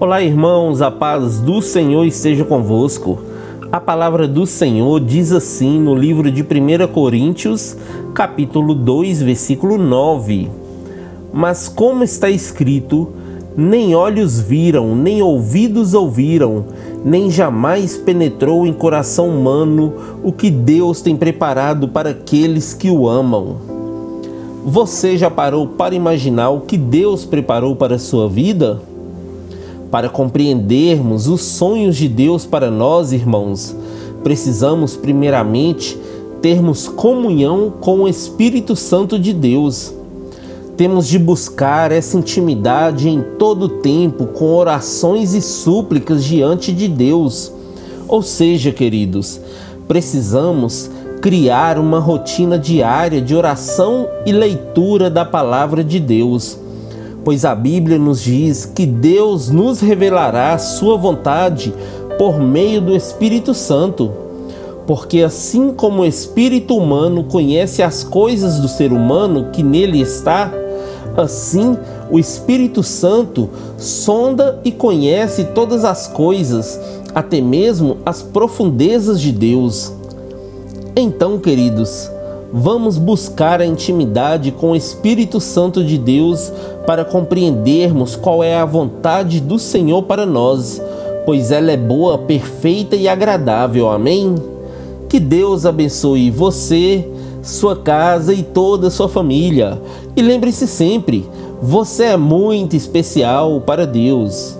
Olá, irmãos, a paz do Senhor esteja convosco. A palavra do Senhor diz assim no livro de 1 Coríntios, capítulo 2, versículo 9: Mas como está escrito, nem olhos viram, nem ouvidos ouviram, nem jamais penetrou em coração humano o que Deus tem preparado para aqueles que o amam. Você já parou para imaginar o que Deus preparou para a sua vida? Para compreendermos os sonhos de Deus para nós, irmãos, precisamos primeiramente termos comunhão com o Espírito Santo de Deus. Temos de buscar essa intimidade em todo o tempo com orações e súplicas diante de Deus. Ou seja, queridos, precisamos criar uma rotina diária de oração e leitura da palavra de Deus pois a Bíblia nos diz que Deus nos revelará sua vontade por meio do Espírito Santo. Porque assim como o espírito humano conhece as coisas do ser humano que nele está, assim o Espírito Santo sonda e conhece todas as coisas, até mesmo as profundezas de Deus. Então, queridos, vamos buscar a intimidade com o Espírito Santo de Deus para compreendermos qual é a vontade do Senhor para nós, pois ela é boa, perfeita e agradável. Amém? Que Deus abençoe você, sua casa e toda a sua família. E lembre-se sempre, você é muito especial para Deus.